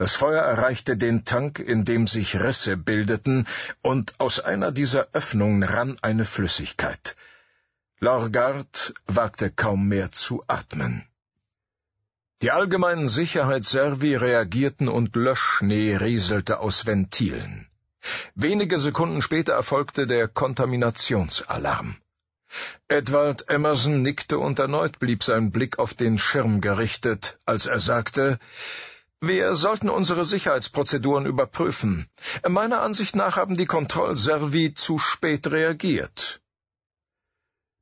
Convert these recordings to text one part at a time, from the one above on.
Das Feuer erreichte den Tank, in dem sich Risse bildeten, und aus einer dieser Öffnungen rann eine Flüssigkeit. Lorgard wagte kaum mehr zu atmen. Die allgemeinen Sicherheitsservi reagierten und Löschschnee rieselte aus Ventilen. Wenige Sekunden später erfolgte der Kontaminationsalarm. Edward Emerson nickte und erneut blieb sein Blick auf den Schirm gerichtet, als er sagte, wir sollten unsere Sicherheitsprozeduren überprüfen. Meiner Ansicht nach haben die Kontrollservi zu spät reagiert.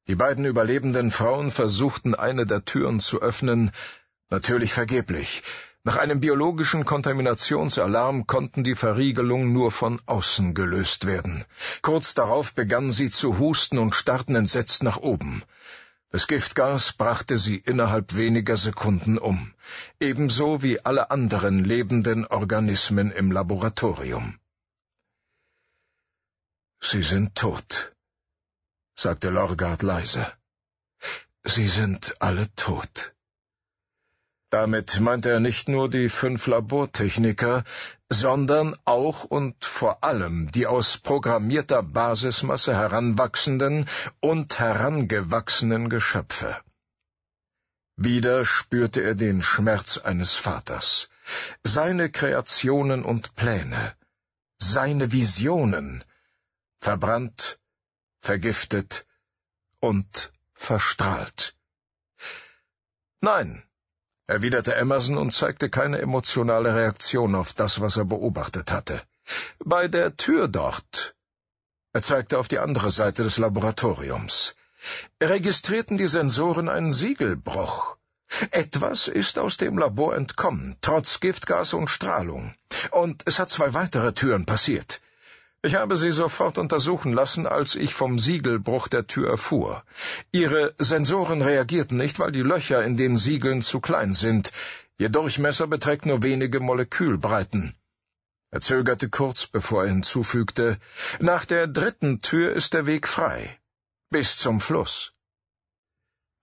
Die beiden überlebenden Frauen versuchten eine der Türen zu öffnen, natürlich vergeblich. Nach einem biologischen Kontaminationsalarm konnten die Verriegelungen nur von außen gelöst werden. Kurz darauf begannen sie zu husten und starrten entsetzt nach oben. Das Giftgas brachte sie innerhalb weniger Sekunden um, ebenso wie alle anderen lebenden Organismen im Laboratorium. Sie sind tot, sagte Lorgard leise. Sie sind alle tot. Damit meinte er nicht nur die fünf Labortechniker, sondern auch und vor allem die aus programmierter Basismasse heranwachsenden und herangewachsenen Geschöpfe. Wieder spürte er den Schmerz eines Vaters, seine Kreationen und Pläne, seine Visionen, verbrannt, vergiftet und verstrahlt. Nein, erwiderte Emerson und zeigte keine emotionale Reaktion auf das, was er beobachtet hatte. Bei der Tür dort. Er zeigte auf die andere Seite des Laboratoriums. Registrierten die Sensoren einen Siegelbruch. Etwas ist aus dem Labor entkommen, trotz Giftgas und Strahlung. Und es hat zwei weitere Türen passiert. Ich habe Sie sofort untersuchen lassen, als ich vom Siegelbruch der Tür erfuhr. Ihre Sensoren reagierten nicht, weil die Löcher in den Siegeln zu klein sind. Ihr Durchmesser beträgt nur wenige Molekülbreiten. Er zögerte kurz, bevor er hinzufügte, nach der dritten Tür ist der Weg frei. Bis zum Fluss.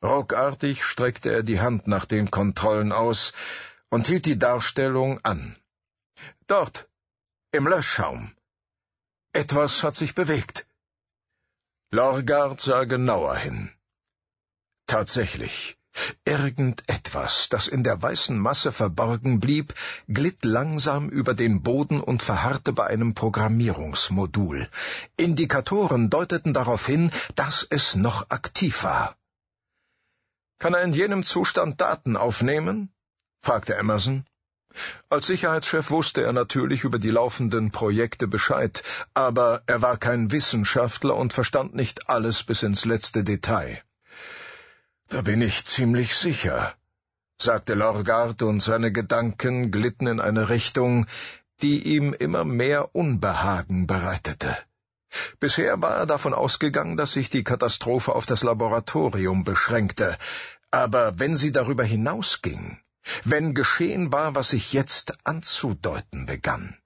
Ruckartig streckte er die Hand nach den Kontrollen aus und hielt die Darstellung an. Dort, im Löschschaum. Etwas hat sich bewegt. Lorgard sah genauer hin. Tatsächlich, irgendetwas, das in der weißen Masse verborgen blieb, glitt langsam über den Boden und verharrte bei einem Programmierungsmodul. Indikatoren deuteten darauf hin, dass es noch aktiv war. Kann er in jenem Zustand Daten aufnehmen? fragte Emerson. Als Sicherheitschef wusste er natürlich über die laufenden Projekte Bescheid, aber er war kein Wissenschaftler und verstand nicht alles bis ins letzte Detail. Da bin ich ziemlich sicher, sagte Lorgard, und seine Gedanken glitten in eine Richtung, die ihm immer mehr Unbehagen bereitete. Bisher war er davon ausgegangen, dass sich die Katastrophe auf das Laboratorium beschränkte, aber wenn sie darüber hinausging, wenn geschehen war, was sich jetzt anzudeuten begann.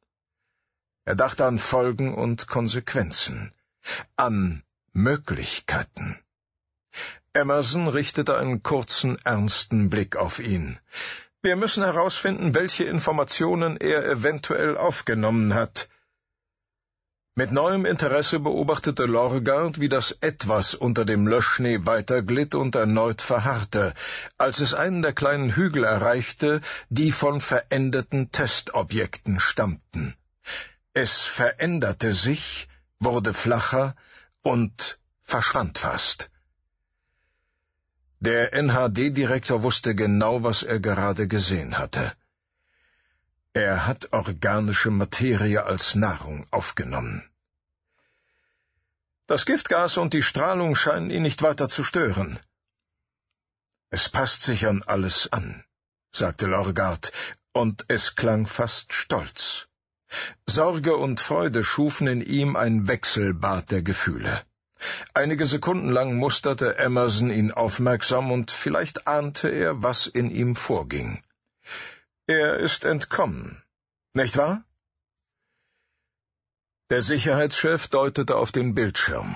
Er dachte an Folgen und Konsequenzen, an Möglichkeiten. Emerson richtete einen kurzen, ernsten Blick auf ihn. Wir müssen herausfinden, welche Informationen er eventuell aufgenommen hat. Mit neuem Interesse beobachtete Lorgard, wie das Etwas unter dem Löschschnee weiterglitt und erneut verharrte, als es einen der kleinen Hügel erreichte, die von veränderten Testobjekten stammten. Es veränderte sich, wurde flacher und verschwand fast. Der NHD-Direktor wusste genau, was er gerade gesehen hatte. Er hat organische Materie als Nahrung aufgenommen. Das Giftgas und die Strahlung scheinen ihn nicht weiter zu stören. Es passt sich an alles an, sagte Lorgard, und es klang fast stolz. Sorge und Freude schufen in ihm ein Wechselbad der Gefühle. Einige Sekunden lang musterte Emerson ihn aufmerksam, und vielleicht ahnte er, was in ihm vorging. Er ist entkommen, nicht wahr? Der Sicherheitschef deutete auf den Bildschirm.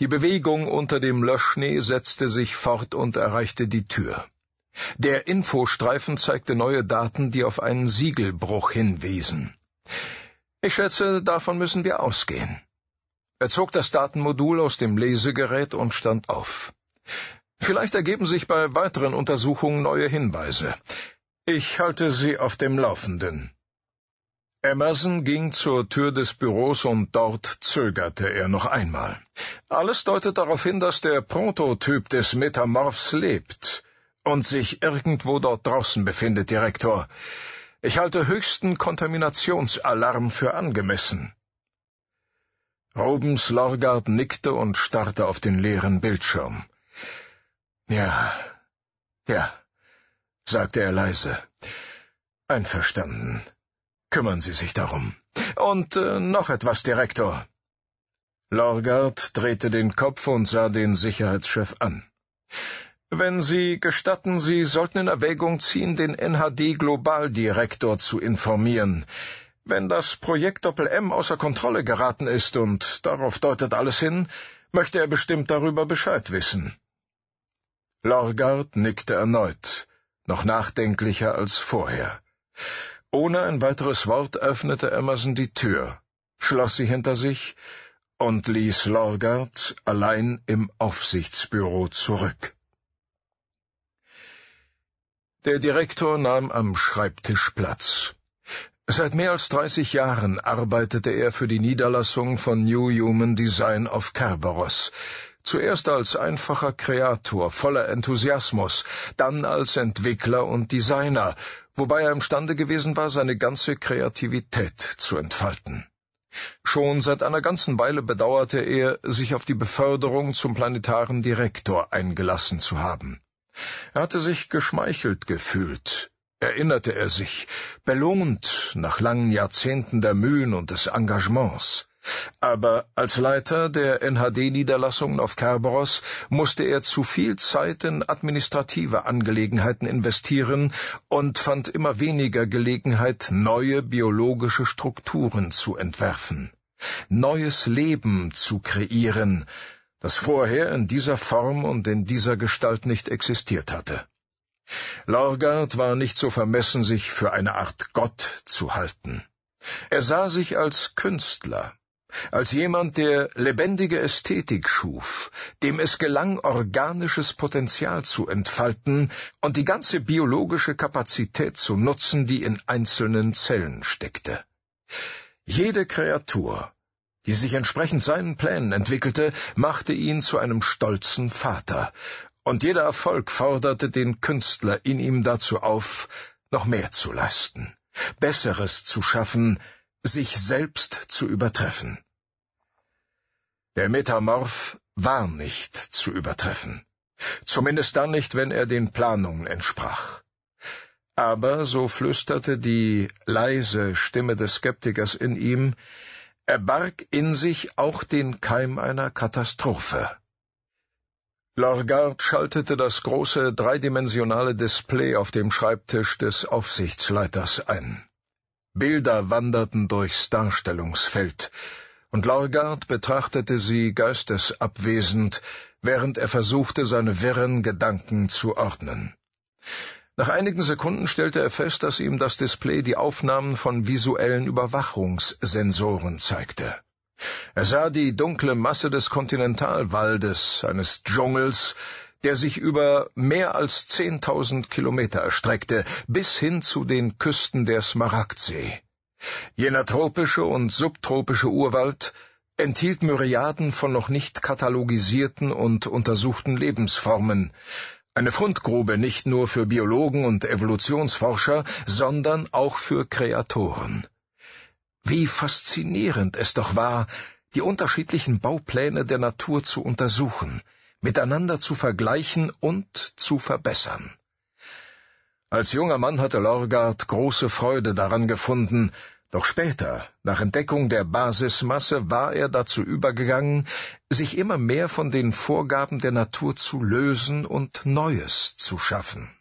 Die Bewegung unter dem Löschschnee setzte sich fort und erreichte die Tür. Der Infostreifen zeigte neue Daten, die auf einen Siegelbruch hinwiesen. Ich schätze, davon müssen wir ausgehen. Er zog das Datenmodul aus dem Lesegerät und stand auf. Vielleicht ergeben sich bei weiteren Untersuchungen neue Hinweise. Ich halte Sie auf dem Laufenden. Emerson ging zur Tür des Büros und dort zögerte er noch einmal. Alles deutet darauf hin, dass der Prototyp des Metamorphs lebt und sich irgendwo dort draußen befindet, Direktor. Ich halte höchsten Kontaminationsalarm für angemessen. Rubens Lorgard nickte und starrte auf den leeren Bildschirm. Ja, ja, sagte er leise. Einverstanden. Kümmern Sie sich darum. Und äh, noch etwas, Direktor. Lorgard drehte den Kopf und sah den Sicherheitschef an. Wenn Sie gestatten, Sie sollten in Erwägung ziehen, den NHD-Globaldirektor zu informieren. Wenn das Projekt Doppel-M außer Kontrolle geraten ist, und darauf deutet alles hin, möchte er bestimmt darüber Bescheid wissen. Lorgard nickte erneut, noch nachdenklicher als vorher. Ohne ein weiteres Wort öffnete Emerson die Tür, schloss sie hinter sich und ließ Lorgard allein im Aufsichtsbüro zurück. Der Direktor nahm am Schreibtisch Platz. Seit mehr als 30 Jahren arbeitete er für die Niederlassung von New Human Design auf Kerberos. Zuerst als einfacher Kreator voller Enthusiasmus, dann als Entwickler und Designer, wobei er imstande gewesen war, seine ganze Kreativität zu entfalten. Schon seit einer ganzen Weile bedauerte er, sich auf die Beförderung zum planetaren Direktor eingelassen zu haben. Er hatte sich geschmeichelt gefühlt, erinnerte er sich, belohnt nach langen Jahrzehnten der Mühen und des Engagements. Aber als Leiter der NHD-Niederlassungen auf Kerberos musste er zu viel Zeit in administrative Angelegenheiten investieren und fand immer weniger Gelegenheit, neue biologische Strukturen zu entwerfen, neues Leben zu kreieren, das vorher in dieser Form und in dieser Gestalt nicht existiert hatte. Lorgard war nicht so vermessen, sich für eine Art Gott zu halten. Er sah sich als Künstler, als jemand, der lebendige Ästhetik schuf, dem es gelang, organisches Potenzial zu entfalten und die ganze biologische Kapazität zu nutzen, die in einzelnen Zellen steckte. Jede Kreatur, die sich entsprechend seinen Plänen entwickelte, machte ihn zu einem stolzen Vater, und jeder Erfolg forderte den Künstler in ihm dazu auf, noch mehr zu leisten, Besseres zu schaffen, sich selbst zu übertreffen. Der Metamorph war nicht zu übertreffen, zumindest dann nicht, wenn er den Planungen entsprach. Aber, so flüsterte die leise Stimme des Skeptikers in ihm, er barg in sich auch den Keim einer Katastrophe. Lorgard schaltete das große dreidimensionale Display auf dem Schreibtisch des Aufsichtsleiters ein. Bilder wanderten durchs Darstellungsfeld, und Lorgard betrachtete sie geistesabwesend, während er versuchte, seine wirren Gedanken zu ordnen. Nach einigen Sekunden stellte er fest, dass ihm das Display die Aufnahmen von visuellen Überwachungssensoren zeigte. Er sah die dunkle Masse des Kontinentalwaldes, eines Dschungels, der sich über mehr als zehntausend Kilometer erstreckte, bis hin zu den Küsten der Smaragdsee. Jener tropische und subtropische Urwald enthielt Myriaden von noch nicht katalogisierten und untersuchten Lebensformen, eine Fundgrube nicht nur für Biologen und Evolutionsforscher, sondern auch für Kreatoren. Wie faszinierend es doch war, die unterschiedlichen Baupläne der Natur zu untersuchen, miteinander zu vergleichen und zu verbessern. Als junger Mann hatte Lorgard große Freude daran gefunden, doch später, nach Entdeckung der Basismasse, war er dazu übergegangen, sich immer mehr von den Vorgaben der Natur zu lösen und Neues zu schaffen.